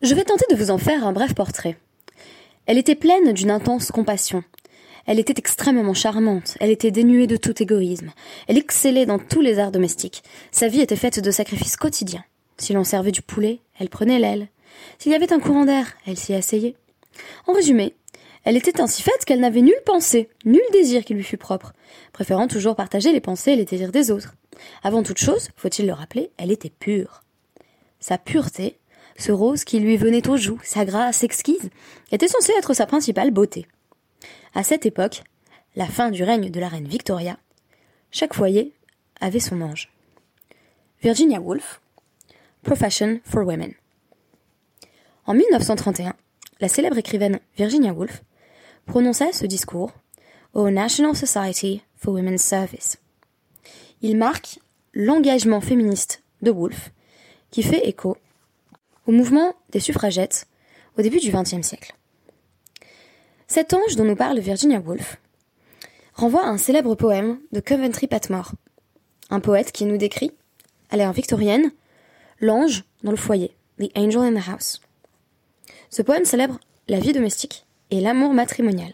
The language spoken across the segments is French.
Je vais tenter de vous en faire un bref portrait. Elle était pleine d'une intense compassion. Elle était extrêmement charmante, elle était dénuée de tout égoïsme, elle excellait dans tous les arts domestiques. Sa vie était faite de sacrifices quotidiens. Si l'on servait du poulet, elle prenait l'aile. S'il y avait un courant d'air, elle s'y asseyait. En résumé, elle était ainsi faite qu'elle n'avait nulle pensée, nul désir qui lui fût propre, préférant toujours partager les pensées et les désirs des autres. Avant toute chose, faut-il le rappeler, elle était pure. Sa pureté, ce rose qui lui venait aux joues, sa grâce exquise, était censé être sa principale beauté. À cette époque, la fin du règne de la reine Victoria, chaque foyer avait son ange. Virginia Woolf, Profession for Women. En 1931, la célèbre écrivaine Virginia Woolf prononça ce discours au National Society for Women's Service. Il marque l'engagement féministe de Woolf, qui fait écho au mouvement des suffragettes au début du XXe siècle. Cet ange dont nous parle Virginia Woolf renvoie à un célèbre poème de Coventry Patmore, un poète qui nous décrit, à l'ère victorienne, l'ange dans le foyer, The Angel in the House. Ce poème célèbre la vie domestique et l'amour matrimonial.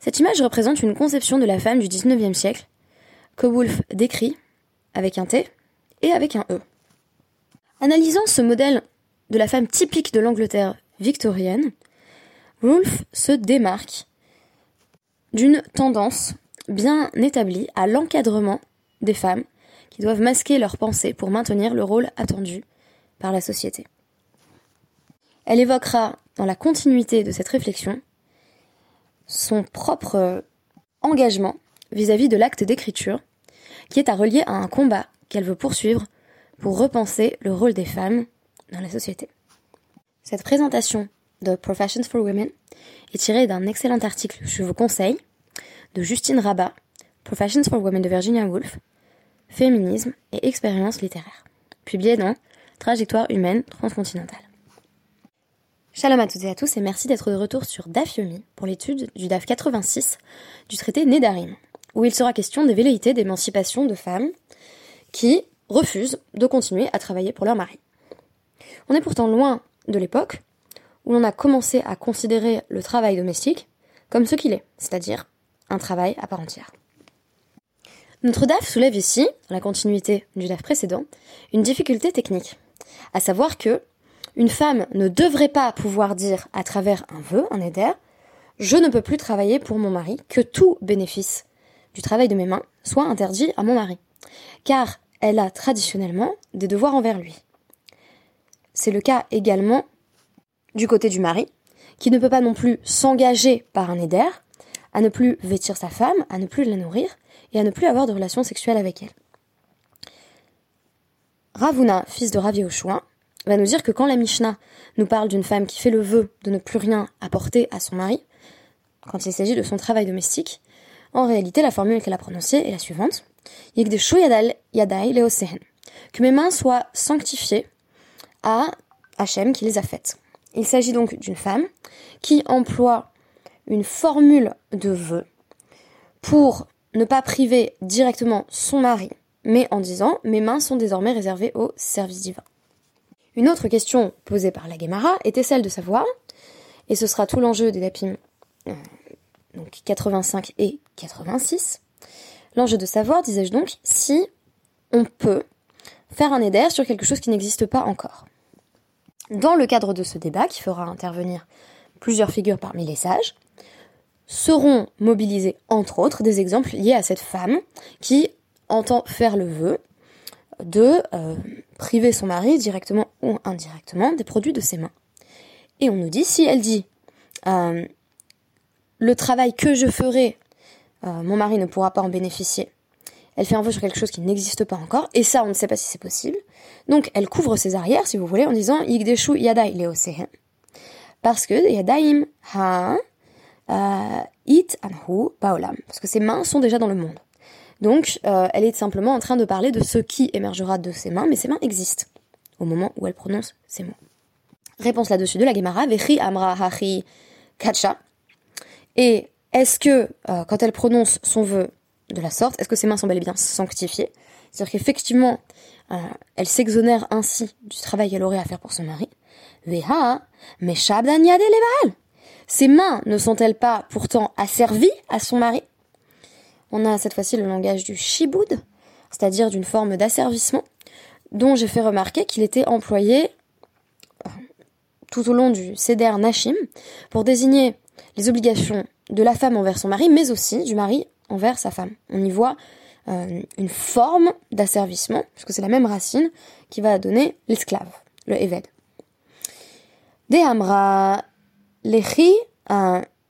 Cette image représente une conception de la femme du XIXe siècle que Woolf décrit avec un T et avec un E. Analysant ce modèle de la femme typique de l'Angleterre victorienne, Woolf se démarque d'une tendance bien établie à l'encadrement des femmes qui doivent masquer leurs pensées pour maintenir le rôle attendu par la société. Elle évoquera, dans la continuité de cette réflexion, son propre engagement vis-à-vis de l'acte d'écriture, qui est à relier à un combat qu'elle veut poursuivre pour repenser le rôle des femmes dans la société. Cette présentation de Professions for Women est tirée d'un excellent article je vous conseille de Justine Rabat, Professions for Women de Virginia Woolf, Féminisme et expérience littéraire, publié dans Trajectoire humaine transcontinentale. Shalom à toutes et à tous et merci d'être de retour sur DAF Yomi pour l'étude du DAF 86 du traité Nédarim, où il sera question des velléités d'émancipation de femmes qui refusent de continuer à travailler pour leur mari. On est pourtant loin de l'époque où l'on a commencé à considérer le travail domestique comme ce qu'il est, c'est-à-dire un travail à part entière. Notre DAF soulève ici, dans la continuité du DAF précédent, une difficulté technique, à savoir que une femme ne devrait pas pouvoir dire à travers un vœu, un éder, je ne peux plus travailler pour mon mari, que tout bénéfice du travail de mes mains soit interdit à mon mari. Car elle a traditionnellement des devoirs envers lui. C'est le cas également du côté du mari, qui ne peut pas non plus s'engager par un éder à ne plus vêtir sa femme, à ne plus la nourrir et à ne plus avoir de relations sexuelles avec elle. Ravuna, fils de Ravi Oshua, va nous dire que quand la Mishnah nous parle d'une femme qui fait le vœu de ne plus rien apporter à son mari, quand il s'agit de son travail domestique, en réalité la formule qu'elle a prononcée est la suivante que mes mains soient sanctifiées à Hachem qui les a faites. Il s'agit donc d'une femme qui emploie une formule de vœu pour ne pas priver directement son mari, mais en disant mes mains sont désormais réservées au service divin. Une autre question posée par la Gemara était celle de savoir, et ce sera tout l'enjeu des Dapim euh, donc 85 et 86, l'enjeu de savoir, disais-je donc, si on peut faire un éder sur quelque chose qui n'existe pas encore. Dans le cadre de ce débat, qui fera intervenir plusieurs figures parmi les sages, seront mobilisés entre autres des exemples liés à cette femme qui entend faire le vœu de euh, priver son mari directement ou indirectement des produits de ses mains. Et on nous dit, si elle dit euh, le travail que je ferai, euh, mon mari ne pourra pas en bénéficier, elle fait un vœu sur quelque chose qui n'existe pas encore, et ça, on ne sait pas si c'est possible. Donc, elle couvre ses arrières, si vous voulez, en disant Yigdeshu Yadai Leosehen. Parce que Yadaim Ha It Anhu Baolam. Parce que ses mains sont déjà dans le monde. Donc, euh, elle est simplement en train de parler de ce qui émergera de ses mains, mais ses mains existent au moment où elle prononce ces mots. Réponse là-dessus de la Gemara, Vechi Amra Hachi Kacha. Et est-ce que, euh, quand elle prononce son vœu de la sorte, est-ce que ses mains sont bel et bien sanctifiées? C'est-à-dire qu'effectivement, euh, elle s'exonère ainsi du travail qu'elle aurait à faire pour son mari. Leval. Ses mains ne sont-elles pas pourtant asservies à son mari? On a cette fois-ci le langage du shiboud, c'est-à-dire d'une forme d'asservissement, dont j'ai fait remarquer qu'il était employé euh, tout au long du Seder Nashim pour désigner les obligations de la femme envers son mari, mais aussi du mari envers sa femme. On y voit euh, une forme d'asservissement, puisque c'est la même racine qui va donner l'esclave, le Eved. De Amra Lechi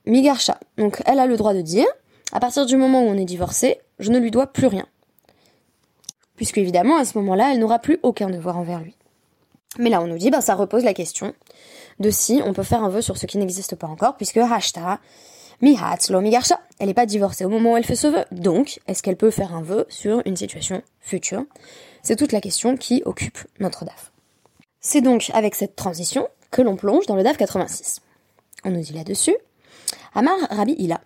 Migarsha. Donc elle a le droit de dire, à partir du moment où on est divorcé, je ne lui dois plus rien. Puisque évidemment, à ce moment-là, elle n'aura plus aucun devoir envers lui. Mais là, on nous dit, bah, ça repose la question de si on peut faire un vœu sur ce qui n'existe pas encore, puisque Hashta, Mihatzlo Migarsha, elle n'est pas divorcée au moment où elle fait ce vœu. Donc, est-ce qu'elle peut faire un vœu sur une situation future? C'est toute la question qui occupe notre DAF. C'est donc avec cette transition que l'on plonge dans le DAF 86. On nous dit là-dessus, Amar Rabbi Ila.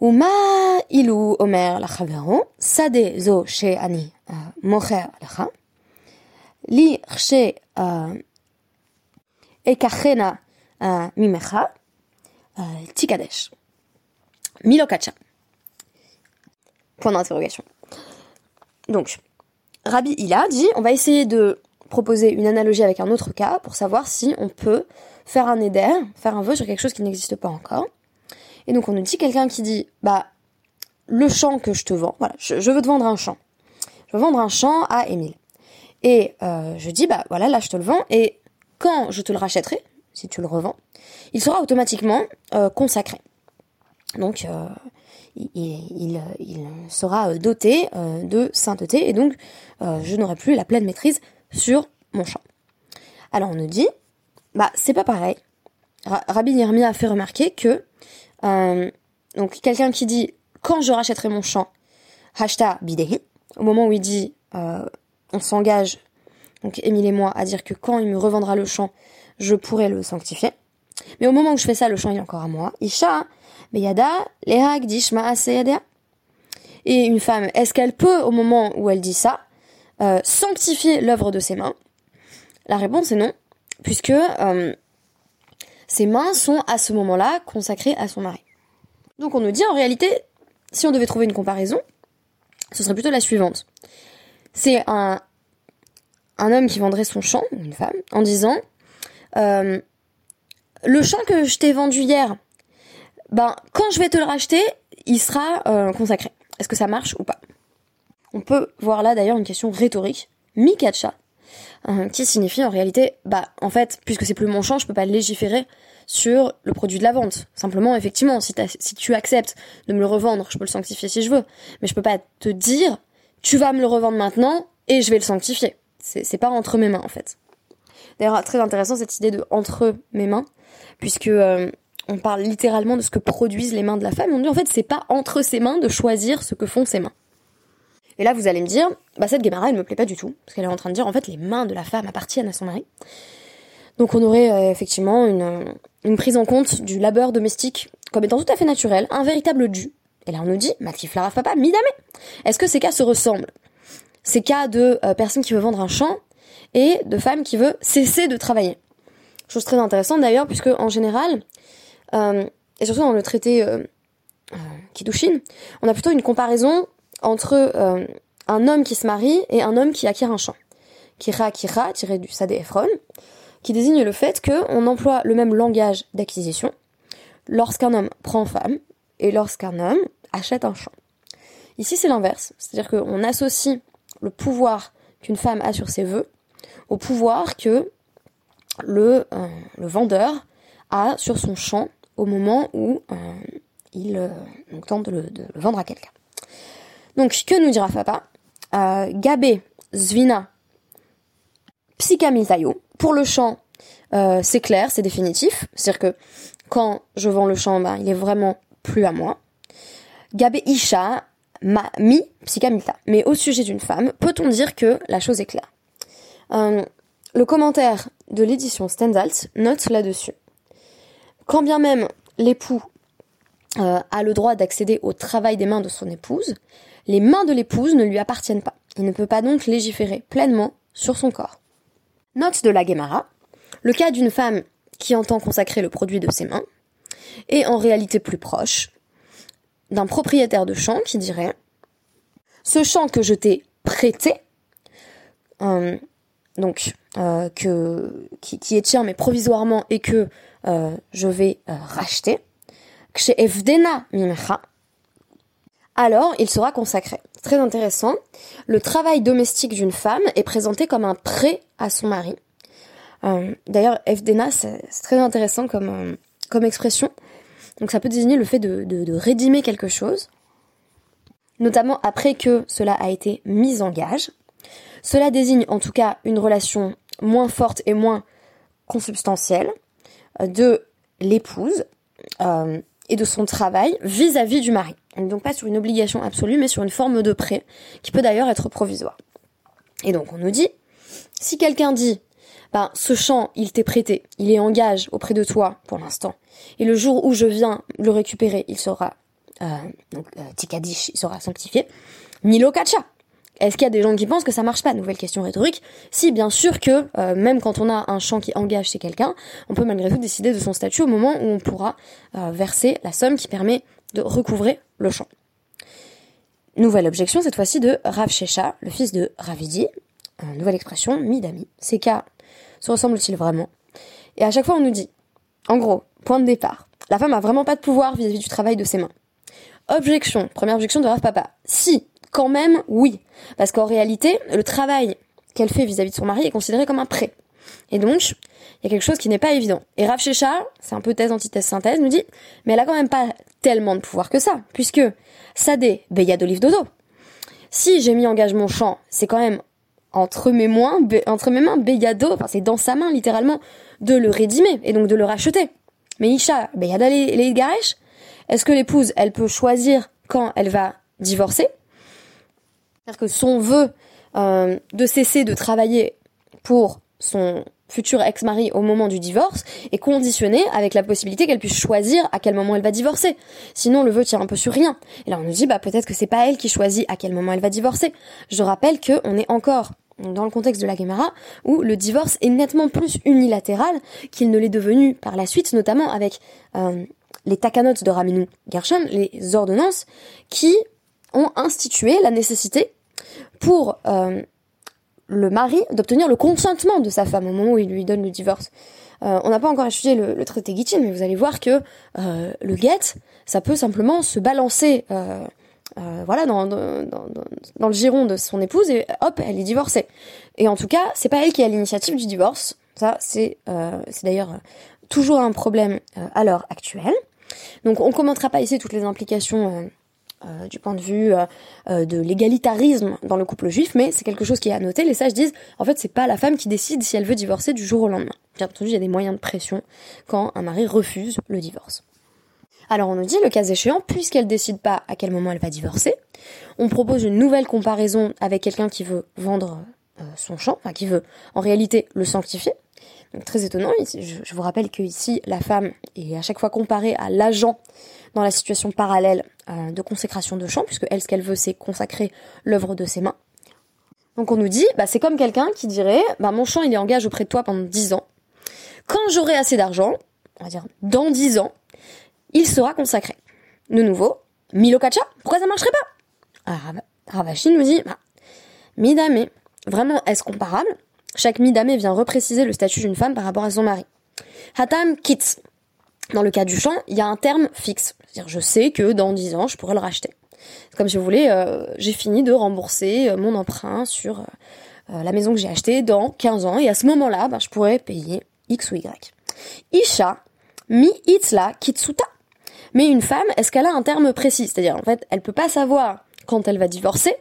Uma ilu omer lachavero, sade zo she ani mocher lecha, li che ekachena mimecha, tikadesh. Milokacha. Point d'interrogation. Donc, Rabbi Ila dit, on va essayer de proposer une analogie avec un autre cas pour savoir si on peut faire un éder, faire un vœu sur quelque chose qui n'existe pas encore. Et donc on nous dit quelqu'un qui dit, bah, le champ que je te vends, voilà, je, veux te vendre un champ. Je veux vendre un champ à Émile. Et euh, je dis, bah voilà, là je te le vends, et quand je te le rachèterai, si tu le revends, il sera automatiquement euh, consacré. Donc, euh, il, sera doté euh, de sainteté et donc je n'aurai plus la pleine maîtrise sur mon champ. Alors on nous dit, bah c'est pas pareil. Rabbi Yermia a fait remarquer que quelqu'un qui dit quand je rachèterai mon champ, hashta bidehi, au moment où il dit on s'engage, donc Émile et moi, à dire que quand il me revendra le champ, je pourrai le sanctifier. Mais au moment où je fais ça, le champ est encore à moi. Isha, Beyada, Lehag, Dishma, Et une femme, est-ce qu'elle peut, au moment où elle dit ça, euh, sanctifier l'œuvre de ses mains? La réponse est non, puisque euh, ses mains sont à ce moment-là consacrées à son mari. Donc on nous dit en réalité, si on devait trouver une comparaison, ce serait plutôt la suivante. C'est un, un homme qui vendrait son champ, une femme, en disant euh, le champ que je t'ai vendu hier, ben quand je vais te le racheter, il sera euh, consacré. Est-ce que ça marche ou pas? On peut voir là d'ailleurs une question rhétorique, mikacha, euh, qui signifie en réalité, bah en fait, puisque c'est plus mon champ, je peux pas légiférer sur le produit de la vente. Simplement, effectivement, si, si tu acceptes de me le revendre, je peux le sanctifier si je veux, mais je peux pas te dire, tu vas me le revendre maintenant et je vais le sanctifier. C'est pas entre mes mains en fait. D'ailleurs, très intéressant cette idée de entre mes mains, puisque euh, on parle littéralement de ce que produisent les mains de la femme. On dit en fait, c'est pas entre ses mains de choisir ce que font ses mains. Et là, vous allez me dire, bah cette Guémara, elle me plaît pas du tout, parce qu'elle est en train de dire en fait, les mains de la femme appartiennent à son mari. Donc on aurait euh, effectivement une, une prise en compte du labeur domestique comme étant tout à fait naturel, un véritable dû. Et là, on nous dit, Matif Laraf Papa, midame. Est-ce que ces cas se ressemblent? Ces cas de euh, personnes qui veulent vendre un champ et de femmes qui veulent cesser de travailler. Chose très intéressante d'ailleurs, puisque en général, euh, et surtout dans le traité euh, euh on a plutôt une comparaison entre euh, un homme qui se marie et un homme qui acquiert un champ. Kira Kira, tiré du Sadé Ephron, qui désigne le fait qu'on emploie le même langage d'acquisition lorsqu'un homme prend femme et lorsqu'un homme achète un champ. Ici, c'est l'inverse, c'est-à-dire qu'on associe le pouvoir qu'une femme a sur ses vœux au pouvoir que le, euh, le vendeur a sur son champ au moment où euh, il euh, tente de le, vendre à quelqu'un. Donc, que nous dira Papa Gabé, Zvina, Psykamiltayo. Pour le champ, c'est clair, c'est définitif. C'est-à-dire que quand je vends le champ, ben, il est vraiment plus à moi. Gabé Isha, ma, mi, Psykamilta. Mais au sujet d'une femme, peut-on dire que la chose est claire? Euh, le commentaire de l'édition Stendhalt note là-dessus. Quand bien même l'époux euh, a le droit d'accéder au travail des mains de son épouse, les mains de l'épouse ne lui appartiennent pas. Il ne peut pas donc légiférer pleinement sur son corre. Note de la Gemara, Le cas d'une femme qui entend consacrer le produit de ses mains est en réalité plus proche d'un propriétaire de champ qui dirait ce champ que je t'ai prêté, euh, donc euh, que qui, est tien mais provisoirement et que euh, je vais racheter, alors il sera consacré. Très intéressant. Le travail domestique d'une femme est présenté comme un prêt à son mari. D'ailleurs, Evdena, c'est très intéressant comme, comme expression. Donc ça peut désigner le fait de, de, de rédimer quelque chose notamment après que cela a été mis en gage. Cela désigne en tout cas une relation moins forte et moins consubstantielle euh, de l'épouse euh, et de son travail vis-à-vis du mari. Donc pas sur une obligation absolue, mais sur une forme de prêt, qui peut d'ailleurs être provisoire. Et donc on nous dit, si quelqu'un dit, ben ce champ, il t'est prêté, il est en gage auprès de toi pour l'instant, et le jour où je viens le récupérer, il sera euh, donc euh, Tikadish il sera sanctifié. Milo Kacha. Est-ce qu'il y a des gens qui pensent que ça marche pas? Nouvelle question rhétorique. Si, bien sûr que euh, même quand on a un champ qui engage chez quelqu'un, on peut malgré tout décider de son statut au moment où on pourra verser la somme qui permet de recouvrer le champ. Nouvelle objection, cette fois-ci de Rav Shesha, le fils de Ravidi. nouvelle expression, midami. Ces cas se ressemblent-ils vraiment? Et à chaque fois, on nous dit, en gros, point de départ, la femme a vraiment pas de pouvoir vis à -vis du travail de ses mains. Objection, première objection de Rav Papa. Si, quand même, oui. Parce qu'en réalité, le travail qu'elle fait vis-à-vis de son mari est considéré comme un prêt. Et donc, il y a quelque chose qui n'est pas évident. Et Rav Shesha, c'est un peu thèse, antithèse, synthèse, nous dit, mais elle a quand même pas tellement de pouvoir que ça, puisque Sadé, Beya d'olive dodo. Si j'ai mis en gage mon champ, c'est quand même entre mes mains, entre mes mains, Beyado, enfin c'est dans sa main littéralement, de le rédimer et donc de le racheter. Mais Isha, Beyada les garesh, est-ce que l'épouse, elle peut choisir quand elle va divorcer? C'est-à-dire que son vœu euh, de cesser de travailler pour son futur ex-mari au moment du divorce est conditionné avec la possibilité qu'elle puisse choisir à quel moment elle va divorcer. Sinon, le vœu tient un peu sur rien. Et là, on nous dit, bah, peut-être que c'est pas elle qui choisit à quel moment elle va divorcer. Je rappelle que on est encore dans le contexte de la Gemara, où le divorce est nettement plus unilatéral qu'il ne l'est devenu par la suite, notamment avec euh, les takanot de Raminu Gershon, les ordonnances, qui ont institué la nécessité pour euh, le mari d'obtenir le consentement de sa femme au moment où il lui donne le divorce. Euh, on n'a pas encore étudié le, traité Gittin, mais vous allez voir que euh, le get, ça peut simplement se balancer voilà, dans, le giron de son épouse et hop, elle est divorcée. Et en tout cas, c'est pas elle qui a l'initiative du divorce. Ça, c'est d'ailleurs toujours un problème à l'heure actuelle. Donc on commentera pas ici toutes les implications euh, euh, du point de vue euh, de l'égalitarisme dans le couple juif, mais c'est quelque chose qui est à noter. Les sages disent, en fait, c'est pas la femme qui décide si elle veut divorcer du jour au lendemain. Bien entendu, il y a des moyens de pression quand un mari refuse le divorce. Alors on nous dit, le cas échéant, puisqu'elle décide pas à quel moment elle va divorcer, on propose une nouvelle comparaison avec quelqu'un qui veut vendre son champ, enfin qui veut en réalité le sanctifier, très étonnant. Je, vous rappelle que ici, la femme est à chaque fois comparée à l'agent dans la situation parallèle euh, de consécration de champ, puisque elle, ce qu'elle veut, c'est consacrer l'œuvre de ses mains. Donc on nous dit, bah, c'est comme quelqu'un qui dirait, bah, mon champ, il est en gage auprès de toi pendant 10 ans. Quand j'aurai assez d'argent, on va dire dans 10 ans, il sera consacré. De nouveau, Milokacha, pourquoi ça marcherait pas? Ah, Ravashi nous dit, bah, Midame, vraiment, est-ce comparable? Chaque midamé vient repréciser le statut d'une femme par rapport à son mari. Hatam kits. Dans le cas du champ, il y a un terme fixe. C'est-à-dire, je sais que dans 10 ans, je pourrais le racheter. Comme vous voulez, euh, j'ai fini de rembourser euh, mon emprunt sur euh, la maison que j'ai achetée dans 15 ans, et à ce moment-là, ben, je pourrais payer X ou Y. Isha, mi itzla kitsuta. Mais une femme, est-ce qu'elle a un terme précis? C'est-à-dire, en fait, elle peut pas savoir quand elle va divorcer,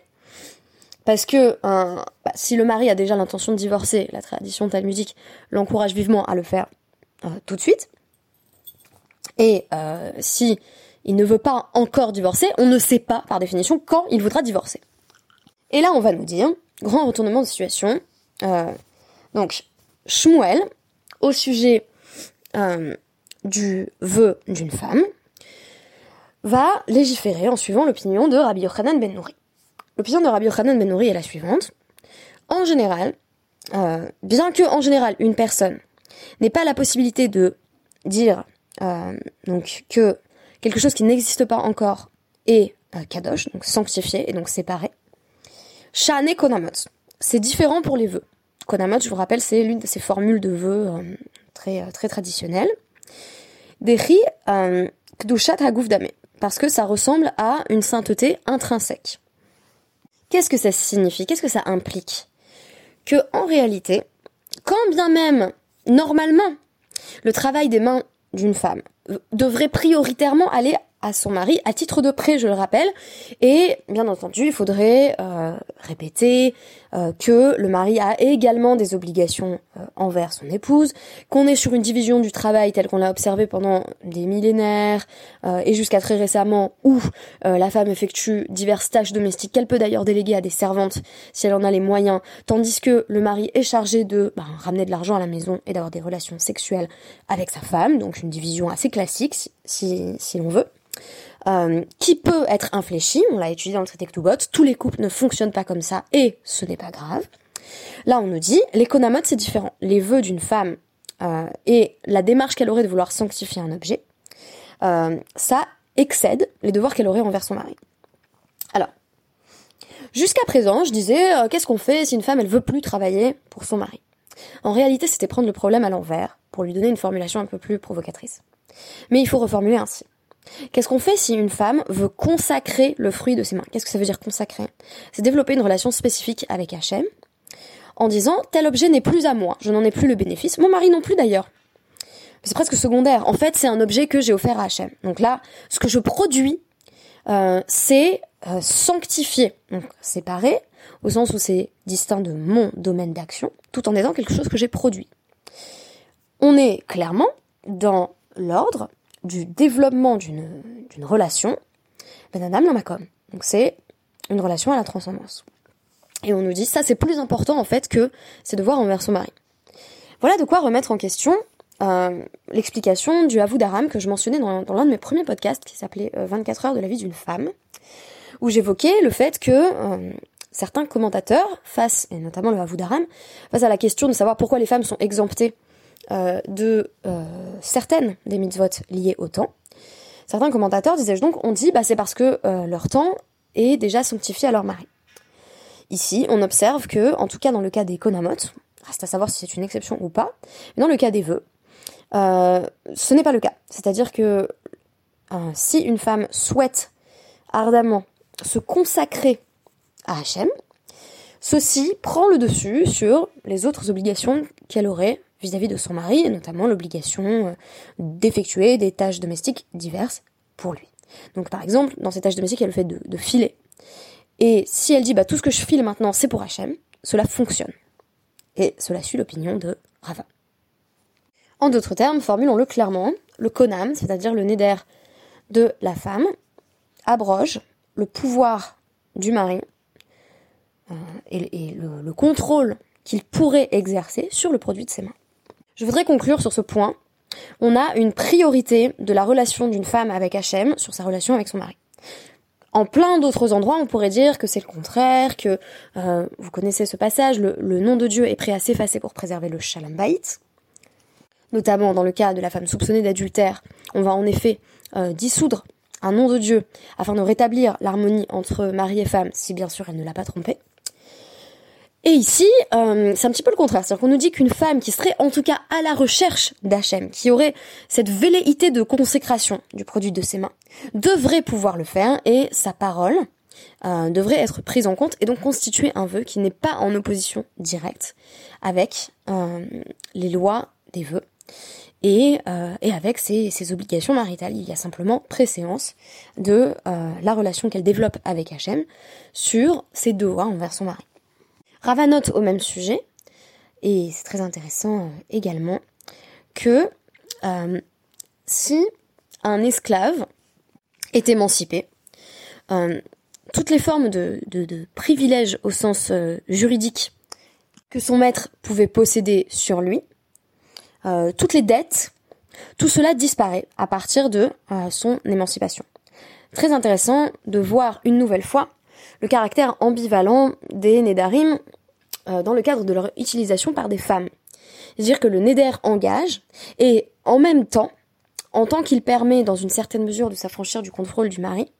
parce que bah, si le mari a déjà l'intention de divorcer, la tradition talmudique l'encourage vivement à le faire euh, tout de suite. Et euh, si il ne veut pas encore divorcer, on ne sait pas par définition quand il voudra divorcer. Et là, on va nous dire, grand retournement de situation. Euh, donc, Shmuel, au sujet du vœu d'une femme, va légiférer en suivant l'opinion de Rabbi Yochanan ben Nouri. L'opinion de Rabbi Yochanan Ben Nouri est la suivante. En général, euh, bien que en général une personne n'est pas la possibilité de dire euh, donc que quelque chose qui n'existe pas encore est euh, kadosh, donc sanctifié et donc séparé. Shane konamot, c'est différent pour les vœux. Konamot, je vous rappelle, c'est l'une de ces formules de vœux très très traditionnelles. Dechi kdushat dame, parce que ça ressemble à une sainteté intrinsèque. Qu'est-ce que ça signifie? Qu'est-ce que ça implique? Que en réalité, quand bien même normalement le travail des mains d'une femme devrait prioritairement aller à son mari à titre de prêt, je le rappelle. Et bien entendu, il faudrait euh, répéter euh, que le mari a également des obligations euh, envers son épouse, qu'on est sur une division du travail telle qu'on l'a observé pendant des millénaires et jusqu'à très récemment où la femme effectue diverses tâches domestiques qu'elle peut d'ailleurs déléguer à des servantes si elle en a les moyens, tandis que le mari est chargé de ben, ramener de l'argent à la maison et d'avoir des relations sexuelles avec sa femme, donc une division assez classique si, l'on veut. Euh, qui peut être infléchi, on l'a étudié dans le traité Ktubot, tous les couples ne fonctionnent pas comme ça et ce n'est pas grave. Là on nous dit, l'économote c'est différent. Les vœux d'une femme euh, et la démarche qu'elle aurait de vouloir sanctifier un objet, euh, ça excède les devoirs qu'elle aurait envers son mari. Alors, jusqu'à présent, je disais, qu'est-ce qu'on fait si une femme elle veut plus travailler pour son mari? En réalité, c'était prendre le problème à l'envers pour lui donner une formulation un peu plus provocatrice. Mais il faut reformuler ainsi. Qu'est-ce qu'on fait si une femme veut consacrer le fruit de ses mains? Qu'est-ce que ça veut dire consacrer? C'est développer une relation spécifique avec Hachem en disant tel objet n'est plus à moi, je n'en ai plus le bénéfice, mon mari non plus d'ailleurs. C'est presque secondaire. En fait, c'est un objet que j'ai offert à Hachem. Donc là, ce que je produis, euh, c'est euh, sanctifié, donc séparé, au sens où c'est distinct de mon domaine d'action, tout en étant quelque chose que j'ai produit. On est clairement dans l'ordre du développement d'une relation, ben la makom. Donc c'est une relation à la transcendance. Et on nous dit ça c'est plus important en fait que c'est de voir envers son mari. Voilà de quoi remettre en question euh, l'explication du Havou d'Aram que je mentionnais dans, l'un de mes premiers podcasts qui s'appelait 24 euh, heures de la vie d'une femme, où j'évoquais le fait que euh, certains commentateurs, face, et notamment le Havou d'Aram, face à la question de savoir pourquoi les femmes sont exemptées euh, de euh, certaines des mitzvot liées au temps. Certains commentateurs disaient donc, on dit, bah, c'est parce que euh, leur temps est déjà sanctifié à leur mari. Ici, on observe que, en tout cas dans le cas des konamot, reste à savoir si c'est une exception ou pas, dans le cas des vœux, ce n'est pas le cas. C'est-à-dire que si une femme souhaite ardemment se consacrer à Hachem, ceci prend le dessus sur les autres obligations qu'elle aurait vis-à-vis de son mari, et notamment l'obligation euh, d'effectuer des tâches domestiques diverses pour lui. Donc par exemple, dans ces tâches domestiques, il y a le fait de, filer. Et si elle dit bah tout ce que je file maintenant c'est pour Hachem, cela fonctionne. Et cela suit l'opinion de Rava. En d'autres termes, formulons-le clairement, le konam, c'est-à-dire le neder de la femme, abroge le pouvoir du mari euh, et, le contrôle qu'il pourrait exercer sur le produit de ses mains. Je voudrais conclure sur ce point. On a une priorité de la relation d'une femme avec Hachem sur sa relation avec son mari. En plein d'autres endroits, on pourrait dire que c'est le contraire, que euh, vous connaissez ce passage, le, nom de Dieu est prêt à s'effacer pour préserver le shalom bayit. Notamment dans le cas de la femme soupçonnée d'adultère, on va en effet euh, dissoudre un nom de Dieu afin de rétablir l'harmonie entre mari et femme, si bien sûr elle ne l'a pas trompé. Et ici, euh, c'est un petit peu le contraire. C'est-à-dire qu'on nous dit qu'une femme qui serait en tout cas à la recherche d'Hachem, qui aurait cette velléité de consécration du produit de ses mains, devrait pouvoir le faire et sa parole euh, devrait être prise en compte et donc constituer un vœu qui n'est pas en opposition directe avec euh, les lois des vœux et, et avec ses, obligations maritales. Il y a simplement préséance de la relation qu'elle développe avec Hachem sur ses devoirs envers son mari. Rava note au même sujet, et c'est très intéressant euh, également, que euh, si un esclave est émancipé, euh, toutes les formes de, privilèges au sens juridique que son maître pouvait posséder sur lui, toutes les dettes, tout cela disparaît à partir de son émancipation. Très intéressant de voir une nouvelle fois le caractère ambivalent des Nédarim euh, dans le cadre de leur utilisation par des femmes. C'est-à-dire que le Neder engage, et en même temps, en tant qu'il permet dans une certaine mesure de s'affranchir du contrôle du mari,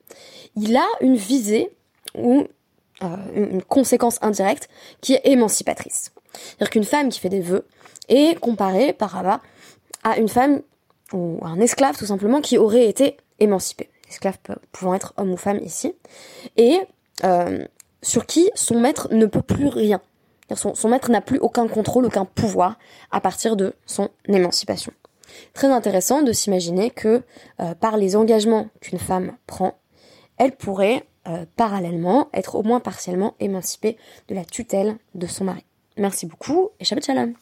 il a une visée ou euh, une conséquence indirecte qui est émancipatrice. C'est-à-dire qu'une femme qui fait des vœux est comparée par là à une femme ou un esclave tout simplement qui aurait été émancipé. Esclave pouvant être homme ou femme ici. Et euh, sur qui son maître ne peut plus rien. Son, son maître n'a plus aucun contrôle, aucun pouvoir à partir de son émancipation. Très intéressant de s'imaginer que euh, par les engagements qu'une femme prend, elle pourrait euh, parallèlement être au moins partiellement émancipée de la tutelle de son mari. Merci beaucoup et Shabbat Shalom